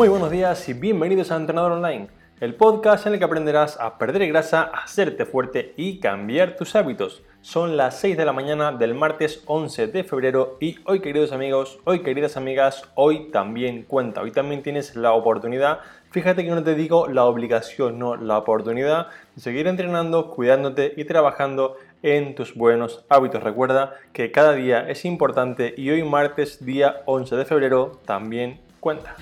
Muy buenos días y bienvenidos a Entrenador Online, el podcast en el que aprenderás a perder grasa, a hacerte fuerte y cambiar tus hábitos. Son las 6 de la mañana del martes 11 de febrero y hoy queridos amigos, hoy queridas amigas, hoy también cuenta, hoy también tienes la oportunidad, fíjate que no te digo la obligación, no, la oportunidad de seguir entrenando, cuidándote y trabajando en tus buenos hábitos. Recuerda que cada día es importante y hoy martes día 11 de febrero también cuenta.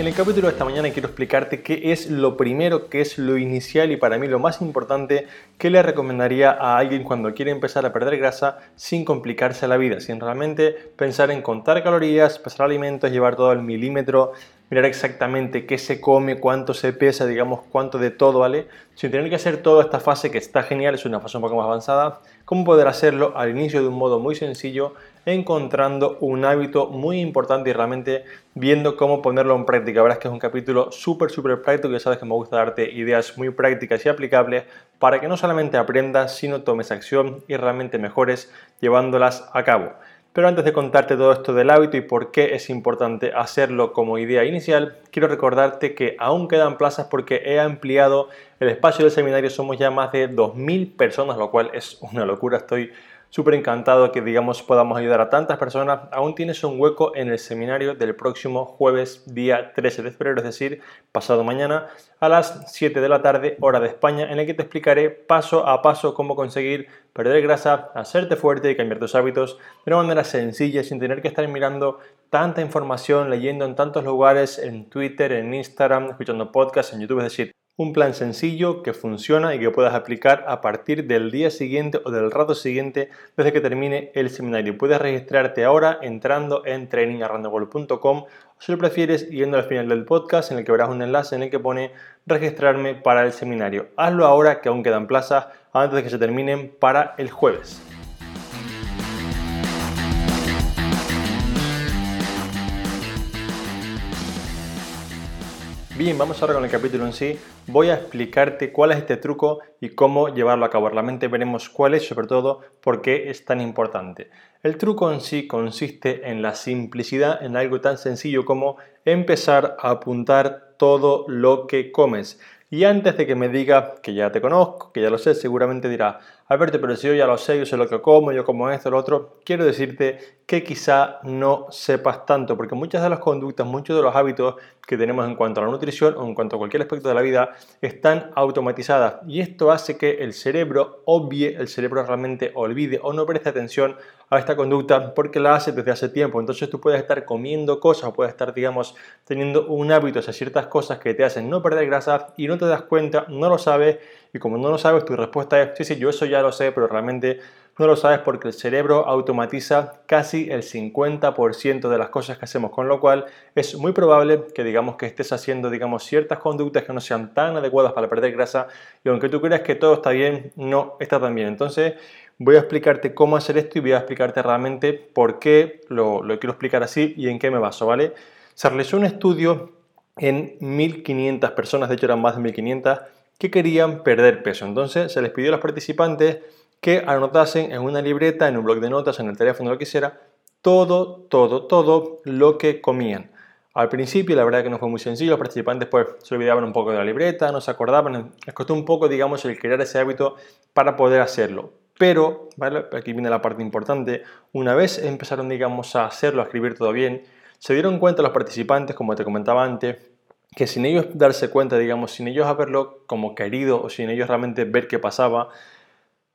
En el capítulo de esta mañana quiero explicarte qué es lo primero, qué es lo inicial y para mí lo más importante que le recomendaría a alguien cuando quiere empezar a perder grasa sin complicarse la vida, sin realmente pensar en contar calorías, pesar alimentos, llevar todo al milímetro, mirar exactamente qué se come, cuánto se pesa, digamos cuánto de todo vale, sin tener que hacer toda esta fase que está genial, es una fase un poco más avanzada, cómo poder hacerlo al inicio de un modo muy sencillo encontrando un hábito muy importante y realmente viendo cómo ponerlo en práctica. La verdad es que es un capítulo súper, súper práctico. Ya sabes que me gusta darte ideas muy prácticas y aplicables para que no solamente aprendas, sino tomes acción y realmente mejores llevándolas a cabo. Pero antes de contarte todo esto del hábito y por qué es importante hacerlo como idea inicial, quiero recordarte que aún quedan plazas porque he ampliado el espacio del seminario. Somos ya más de 2.000 personas, lo cual es una locura. Estoy súper encantado que digamos podamos ayudar a tantas personas. Aún tienes un hueco en el seminario del próximo jueves día 13 de febrero, es decir, pasado mañana a las 7 de la tarde hora de España, en el que te explicaré paso a paso cómo conseguir perder grasa, hacerte fuerte y cambiar tus hábitos de una manera sencilla sin tener que estar mirando tanta información, leyendo en tantos lugares, en Twitter, en Instagram, escuchando podcasts, en YouTube, es decir, un plan sencillo que funciona y que puedas aplicar a partir del día siguiente o del rato siguiente desde que termine el seminario. Puedes registrarte ahora entrando en trainingarrandagol.com o si lo prefieres yendo al final del podcast en el que verás un enlace en el que pone registrarme para el seminario. Hazlo ahora que aún quedan plazas antes de que se terminen para el jueves. Bien, vamos ahora con el capítulo en sí. Voy a explicarte cuál es este truco y cómo llevarlo a cabo. Realmente veremos cuál es, sobre todo, por qué es tan importante. El truco en sí consiste en la simplicidad, en algo tan sencillo como empezar a apuntar todo lo que comes. Y antes de que me diga que ya te conozco, que ya lo sé, seguramente dirá, Alberto, pero si yo ya lo sé, yo sé lo que como, yo como esto, lo otro, quiero decirte que quizá no sepas tanto, porque muchas de las conductas, muchos de los hábitos que tenemos en cuanto a la nutrición o en cuanto a cualquier aspecto de la vida están automatizadas. Y esto hace que el cerebro obvie, el cerebro realmente olvide o no preste atención a esta conducta porque la hace desde hace tiempo. Entonces tú puedes estar comiendo cosas o puedes estar, digamos, teniendo un hábito hacia ciertas cosas que te hacen no perder grasa y no te das cuenta, no lo sabes y como no lo sabes, tu respuesta es, sí, sí, yo eso ya lo sé, pero realmente no lo sabes porque el cerebro automatiza casi el 50% de las cosas que hacemos, con lo cual es muy probable que digamos que estés haciendo digamos ciertas conductas que no sean tan adecuadas para perder grasa y aunque tú creas que todo está bien, no está tan bien. Entonces voy a explicarte cómo hacer esto y voy a explicarte realmente por qué lo, quiero explicar así y en qué me baso, ¿vale? Se realizó un estudio en 1500 personas, de hecho eran más de 1500, que querían perder peso. Entonces se les pidió a los participantes que anotasen en una libreta, en un blog de notas, en el teléfono, lo que hiciera, todo, todo, todo lo que comían. Al principio, la verdad que no fue muy sencillo, los participantes pues se olvidaban un poco de la libreta, no se acordaban, les costó un poco, digamos, el crear ese hábito para poder hacerlo. Pero, ¿vale? aquí viene la parte importante, una vez empezaron, digamos, a hacerlo, a escribir todo bien, se dieron cuenta los participantes, como te comentaba antes, que sin ellos darse cuenta, digamos, sin ellos haberlo como querido o sin ellos realmente ver qué pasaba,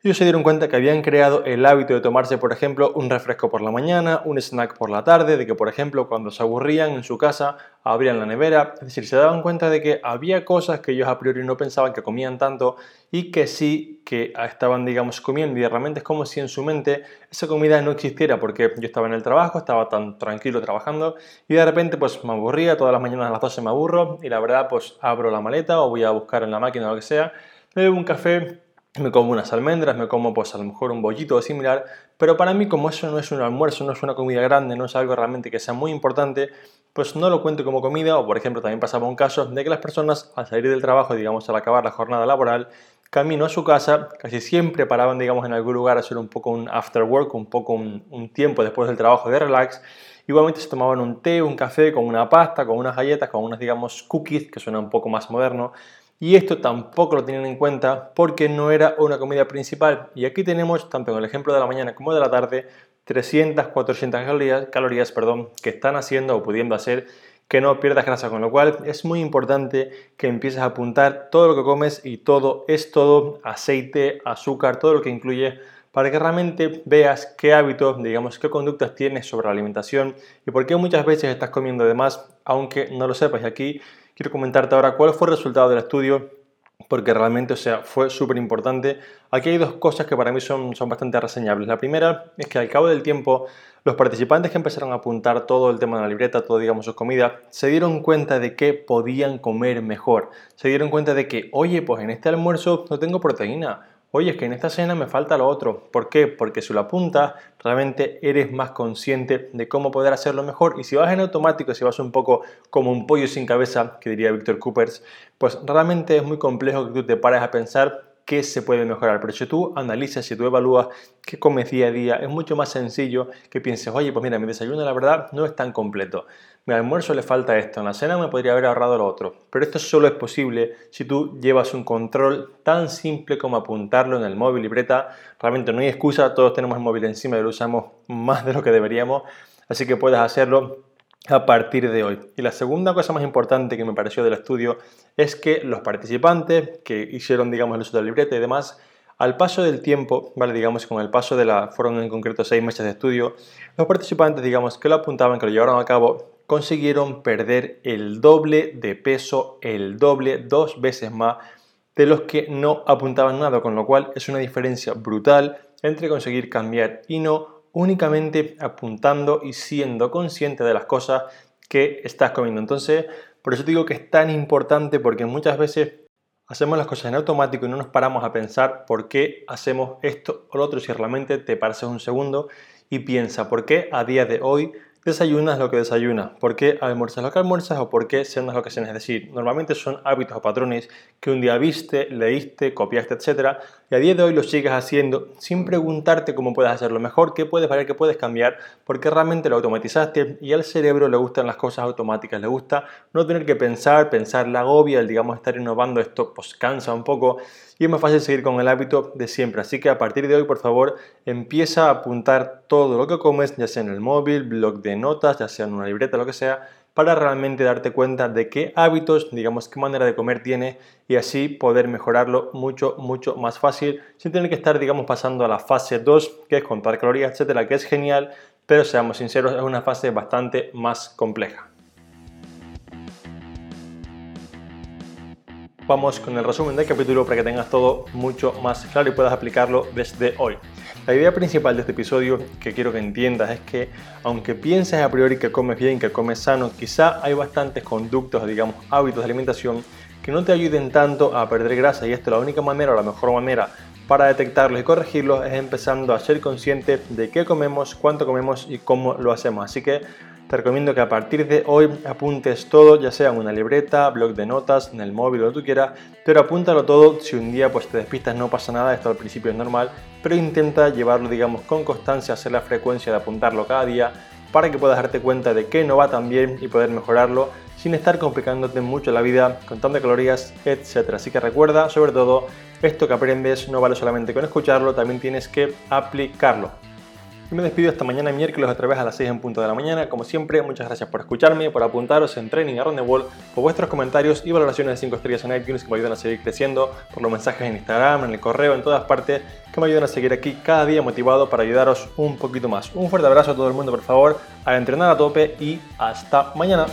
ellos se dieron cuenta que habían creado el hábito de tomarse, por ejemplo, un refresco por la mañana, un snack por la tarde, de que, por ejemplo, cuando se aburrían en su casa, abrían la nevera, es decir, se daban cuenta de que había cosas que ellos a priori no pensaban que comían tanto y que sí que estaban, digamos, comiendo. Y realmente es como si en su mente esa comida no existiera porque yo estaba en el trabajo, estaba tan tranquilo trabajando y de repente pues me aburría, todas las mañanas a las 12 me aburro y la verdad pues abro la maleta o voy a buscar en la máquina o lo que sea, me bebo un café me como unas almendras, me como pues a lo mejor un bollito o similar, pero para mí como eso no es un almuerzo, no es una comida grande, no es algo realmente que sea muy importante, pues no lo cuento como comida o por ejemplo también pasaba un caso de que las personas al salir del trabajo, digamos al acabar la jornada laboral, camino a su casa, casi siempre paraban, digamos, en algún lugar a hacer un poco un after work, un poco un, tiempo después del trabajo de relax. Igualmente se tomaban un té, un café con una pasta, con unas galletas, con unas, digamos, cookies, que suena un poco más moderno. Y esto tampoco lo tenían en cuenta porque no era una comida principal. Y aquí tenemos, tanto en el ejemplo de la mañana como de la tarde, 300, 400 calorías, calorías perdón, que están haciendo o pudiendo hacer que no pierdas grasa, con lo cual es muy importante que empieces a apuntar todo lo que comes y todo es todo, aceite, azúcar, todo lo que incluye para que realmente veas qué hábitos, digamos, qué conductas tienes sobre la alimentación y por qué muchas veces estás comiendo de más, aunque no lo sepas. Y aquí quiero comentarte ahora cuál fue el resultado del estudio porque realmente, o sea, fue súper importante. Aquí hay dos cosas que para mí son, son bastante reseñables. La primera es que al cabo del tiempo, los participantes que empezaron a apuntar todo el tema de la libreta, todo, digamos, sus comidas, se dieron cuenta de que podían comer mejor. Se dieron cuenta de que, oye, pues en este almuerzo no tengo proteína oye, es que en esta cena me falta lo otro. ¿Por qué? Porque si lo apuntas, realmente eres más consciente de cómo poder hacerlo mejor. Y si vas en automático, si vas un poco como un pollo sin cabeza, que diría Víctor Coopers, pues realmente es muy complejo que tú te pares a pensar qué se puede mejorar. Pero si tú analizas, si tú evalúas qué comes día a día, es mucho más sencillo que pienses, oye, pues mira, mi desayuno la verdad no es tan completo. Mi almuerzo le falta esto, en la cena me podría haber ahorrado lo otro. Pero esto solo es posible si tú llevas un control tan simple como apuntarlo en el móvil, libreta. Realmente no hay excusa, todos tenemos el móvil encima y lo usamos más de lo que deberíamos. Así que puedes hacerlo a partir de hoy. Y la segunda cosa más importante que me pareció del estudio es que los participantes que hicieron, digamos, el uso de la libreta y demás, al paso del tiempo, ¿vale? digamos, con el paso de la, fueron en concreto seis meses de estudio, los participantes, digamos, que lo apuntaban, que lo llevaron a cabo, consiguieron perder el doble de peso, el doble, dos veces más de los que no apuntaban nada, con lo cual es una diferencia brutal entre conseguir cambiar y no únicamente apuntando y siendo consciente de las cosas que estás comiendo. Entonces, por eso digo que es tan importante porque muchas veces hacemos las cosas en automático y no nos paramos a pensar por qué hacemos esto o lo otro. Si realmente te paras un segundo y piensa por qué a día de hoy desayunas lo que desayunas, por qué almuerzas lo que almuerzas o por qué cenas lo que cenas. Es decir, normalmente son hábitos o patrones que un día viste, leíste, copiaste, etc. Y a día de hoy lo sigues haciendo sin preguntarte cómo puedes hacerlo mejor, qué puedes ver, qué puedes cambiar, porque realmente lo automatizaste y al cerebro le gustan las cosas automáticas, le gusta no tener que pensar, pensar la agobia, el digamos estar innovando esto pues cansa un poco y es más fácil seguir con el hábito de siempre. Así que a partir de hoy, por favor, empieza a apuntar todo lo que comes, ya sea en el móvil, blog de notas, ya sea en una libreta, lo que sea, para realmente darte cuenta de qué hábitos, digamos, qué manera de comer tiene y así poder mejorarlo mucho, mucho más fácil sin tener que estar, digamos, pasando a la fase 2, que es contar calorías, etcétera, que es genial, pero seamos sinceros, es una fase bastante más compleja. Vamos con el resumen del capítulo para que tengas todo mucho más claro y puedas aplicarlo desde hoy. La idea principal de este episodio que quiero que entiendas es que aunque pienses a priori que comes bien, que comes sano, quizá hay bastantes conductos, digamos, hábitos de alimentación que no te ayuden tanto a perder grasa y esto la única manera o la mejor manera para detectarlos y corregirlos es empezando a ser consciente de qué comemos, cuánto comemos y cómo lo hacemos. Así que te recomiendo que a partir de hoy apuntes todo, ya sea en una libreta, blog de notas, en el móvil, lo que tú quieras, pero apúntalo todo. Si un día pues te despistas no pasa nada, esto al principio es normal, pero intenta llevarlo digamos con constancia, hacer la frecuencia de apuntarlo cada día para que puedas darte cuenta de que no va tan bien y poder mejorarlo sin estar complicándote mucho la vida, contando calorías, etc. Así que recuerda, sobre todo, esto que aprendes no vale solamente con escucharlo, también tienes que aplicarlo. Y me despido esta mañana miércoles otra vez a las 6 en punto de la mañana. Como siempre, muchas gracias por escucharme, por apuntaros en Training Around the World, por vuestros comentarios y valoraciones de 5 estrellas en iTunes que me ayudan a seguir creciendo, por los mensajes en Instagram, en el correo, en todas partes, que me ayudan a seguir aquí cada día motivado para ayudaros un poquito más. Un fuerte abrazo a todo el mundo, por favor, a entrenar a tope y hasta mañana.